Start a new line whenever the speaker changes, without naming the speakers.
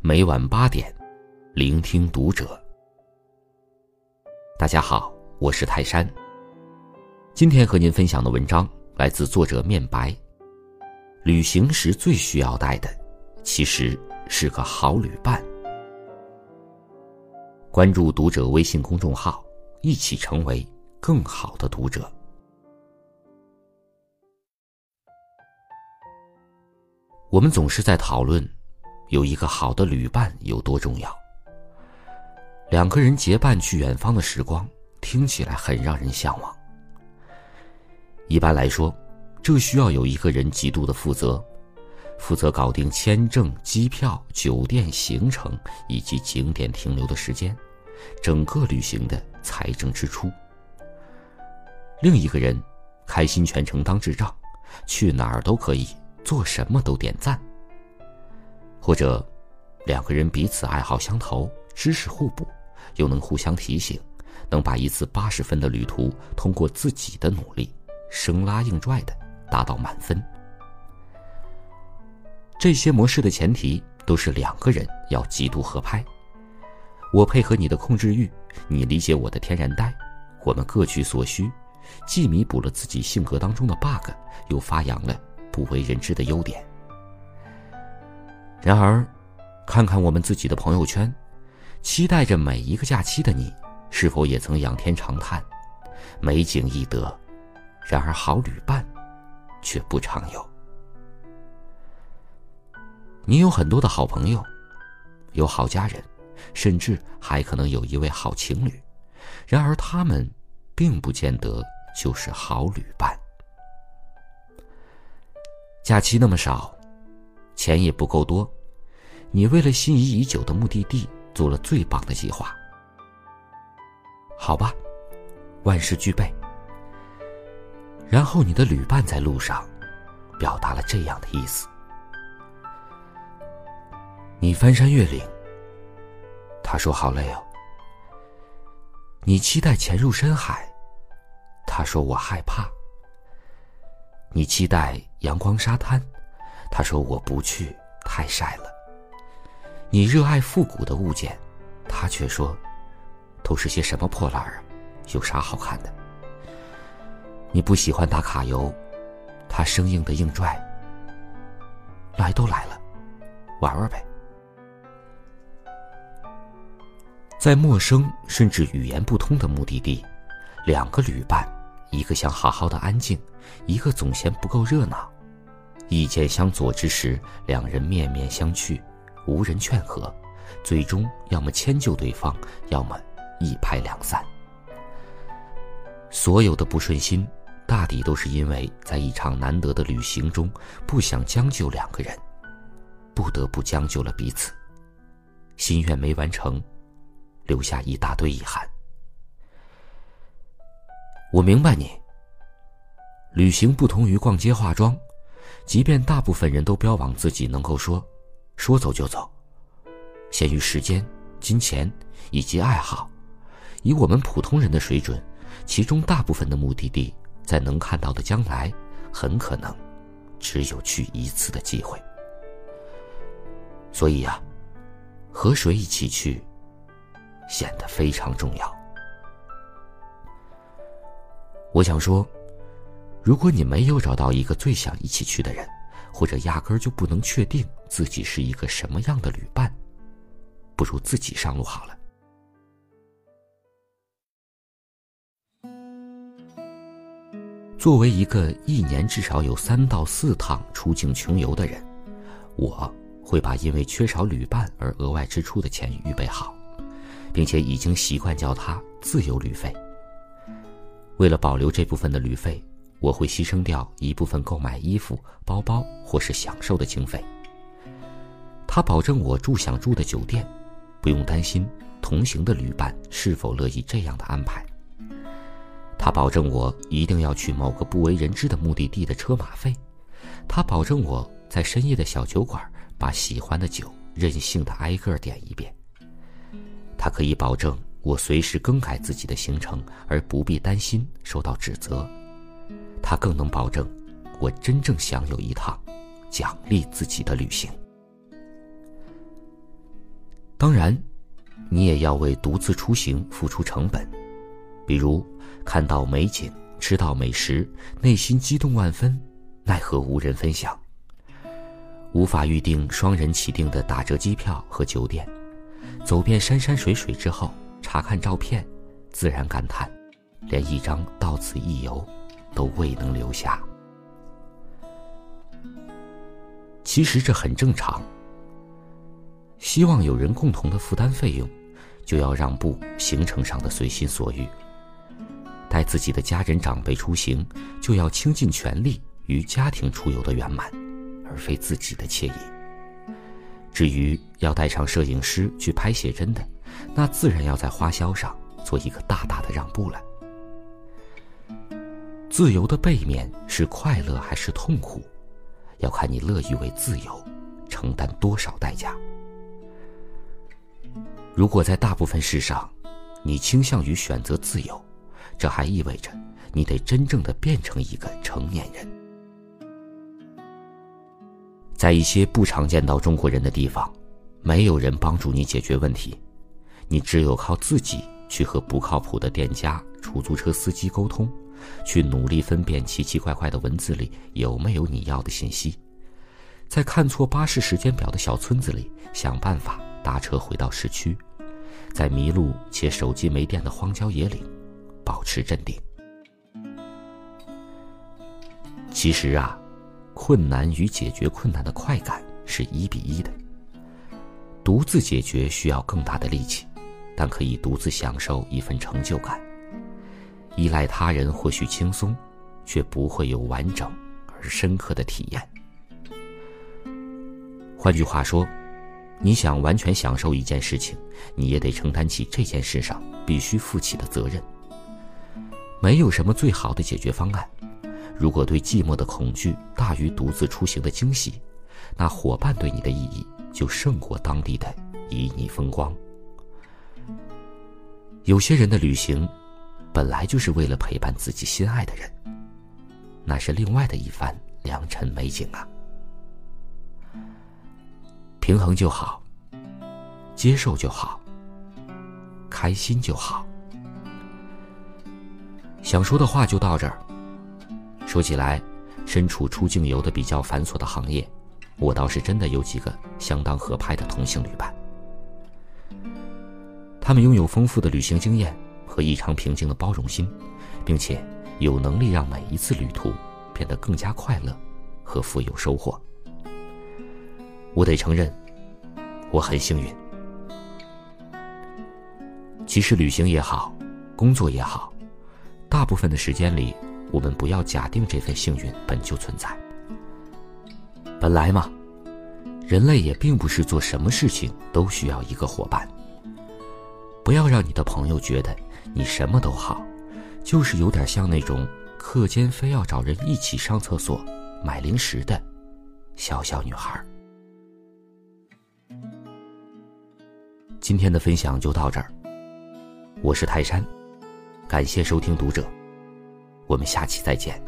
每晚八点，聆听读者。大家好，我是泰山。今天和您分享的文章来自作者面白。旅行时最需要带的，其实是个好旅伴。关注读者微信公众号，一起成为更好的读者。我们总是在讨论。有一个好的旅伴有多重要？两个人结伴去远方的时光，听起来很让人向往。一般来说，这需要有一个人极度的负责，负责搞定签证、机票、酒店、行程以及景点停留的时间，整个旅行的财政支出。另一个人，开心全程当智障，去哪儿都可以，做什么都点赞。或者，两个人彼此爱好相投，知识互补，又能互相提醒，能把一次八十分的旅途通过自己的努力，生拉硬拽的达到满分。这些模式的前提都是两个人要极度合拍。我配合你的控制欲，你理解我的天然呆，我们各取所需，既弥补了自己性格当中的 bug，又发扬了不为人知的优点。然而，看看我们自己的朋友圈，期待着每一个假期的你，是否也曾仰天长叹：美景易得，然而好旅伴，却不常有。你有很多的好朋友，有好家人，甚至还可能有一位好情侣，然而他们，并不见得就是好旅伴。假期那么少。钱也不够多，你为了心仪已久的目的地做了最棒的计划。好吧，万事俱备。然后你的旅伴在路上，表达了这样的意思：你翻山越岭，他说好累哦；你期待潜入深海，他说我害怕；你期待阳光沙滩。他说：“我不去，太晒了。”你热爱复古的物件，他却说：“都是些什么破烂儿，有啥好看的？”你不喜欢打卡游，他生硬的硬拽：“来都来了，玩玩呗。”在陌生甚至语言不通的目的地，两个旅伴，一个想好好的安静，一个总嫌不够热闹。意见相左之时，两人面面相觑，无人劝和，最终要么迁就对方，要么一拍两散。所有的不顺心，大抵都是因为在一场难得的旅行中，不想将就两个人，不得不将就了彼此，心愿没完成，留下一大堆遗憾。我明白你。旅行不同于逛街化妆。即便大部分人都标榜自己能够说，说走就走，限于时间、金钱以及爱好，以我们普通人的水准，其中大部分的目的地，在能看到的将来，很可能只有去一次的机会。所以呀，和谁一起去，显得非常重要。我想说。如果你没有找到一个最想一起去的人，或者压根儿就不能确定自己是一个什么样的旅伴，不如自己上路好了。作为一个一年至少有三到四趟出境穷游的人，我会把因为缺少旅伴而额外支出的钱预备好，并且已经习惯叫它自由旅费。为了保留这部分的旅费。我会牺牲掉一部分购买衣服、包包或是享受的经费。他保证我住想住的酒店，不用担心同行的旅伴是否乐意这样的安排。他保证我一定要去某个不为人知的目的地的车马费。他保证我在深夜的小酒馆把喜欢的酒任性的挨个点一遍。他可以保证我随时更改自己的行程，而不必担心受到指责。他更能保证，我真正享有一趟奖励自己的旅行。当然，你也要为独自出行付出成本，比如看到美景、吃到美食，内心激动万分，奈何无人分享；无法预定双人起订的打折机票和酒店，走遍山山水水之后，查看照片，自然感叹，连一张到此一游都未能留下。其实这很正常。希望有人共同的负担费用，就要让步行程上的随心所欲；带自己的家人长辈出行，就要倾尽全力于家庭出游的圆满，而非自己的惬意。至于要带上摄影师去拍写真的，那自然要在花销上做一个大大的让步了。自由的背面是快乐还是痛苦，要看你乐于为自由承担多少代价。如果在大部分事上，你倾向于选择自由，这还意味着你得真正的变成一个成年人。在一些不常见到中国人的地方，没有人帮助你解决问题，你只有靠自己去和不靠谱的店家、出租车司机沟通，去努力分辨奇奇怪怪的文字里有没有你要的信息，在看错巴士时间表的小村子里想办法搭车回到市区。在迷路且手机没电的荒郊野岭，保持镇定。其实啊，困难与解决困难的快感是一比一的。独自解决需要更大的力气，但可以独自享受一份成就感。依赖他人或许轻松，却不会有完整而深刻的体验。换句话说。你想完全享受一件事情，你也得承担起这件事上必须负起的责任。没有什么最好的解决方案。如果对寂寞的恐惧大于独自出行的惊喜，那伙伴对你的意义就胜过当地的旖旎风光。有些人的旅行，本来就是为了陪伴自己心爱的人，那是另外的一番良辰美景啊。平衡就好，接受就好，开心就好。想说的话就到这儿。说起来，身处出境游的比较繁琐的行业，我倒是真的有几个相当合拍的同性旅伴。他们拥有丰富的旅行经验和异常平静的包容心，并且有能力让每一次旅途变得更加快乐和富有收获。我得承认，我很幸运。其实旅行也好，工作也好，大部分的时间里，我们不要假定这份幸运本就存在。本来嘛，人类也并不是做什么事情都需要一个伙伴。不要让你的朋友觉得你什么都好，就是有点像那种课间非要找人一起上厕所、买零食的小小女孩。今天的分享就到这儿。我是泰山，感谢收听读者，我们下期再见。